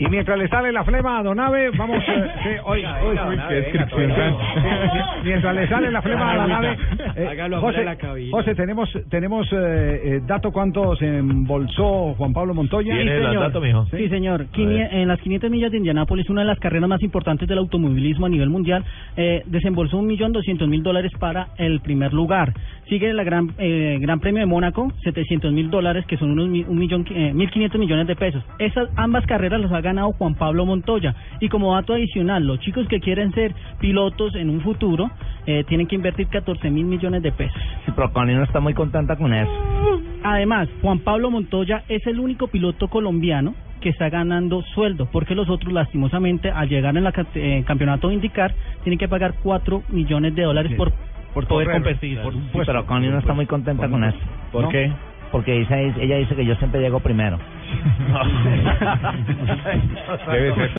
Y mientras le sale la flema a Donave, vamos. eh, sí, qué descripción tan- Mientras le sale la flema a Donave. eh, José, tenemos, tenemos eh, eh, dato cuánto se embolsó Juan Pablo Montoya. Sí, señor. Sí, señor. Quini- en las 500 millas de Indianápolis, una de las carreras más importantes del automovilismo a nivel mundial, eh, desembolsó un millón doscientos mil dólares para el primer lugar. Sigue la gran eh, Gran Premio de Mónaco, 700 mil dólares, que son unos un millón, eh, 1.500 millones de pesos. Esas ambas carreras las ha ganado Juan Pablo Montoya. Y como dato adicional, los chicos que quieren ser pilotos en un futuro eh, tienen que invertir 14 mil millones de pesos. Sí, pero Connie no está muy contenta con eso. Además, Juan Pablo Montoya es el único piloto colombiano que está ganando sueldo, porque los otros, lastimosamente, al llegar en el campeonato de indicar, tienen que pagar 4 millones de dólares por, por poder correr. competir. Sí, pero Connie no está muy contenta con eso. ¿Por qué? Porque dice, ella dice que yo siempre llego primero. Debe ser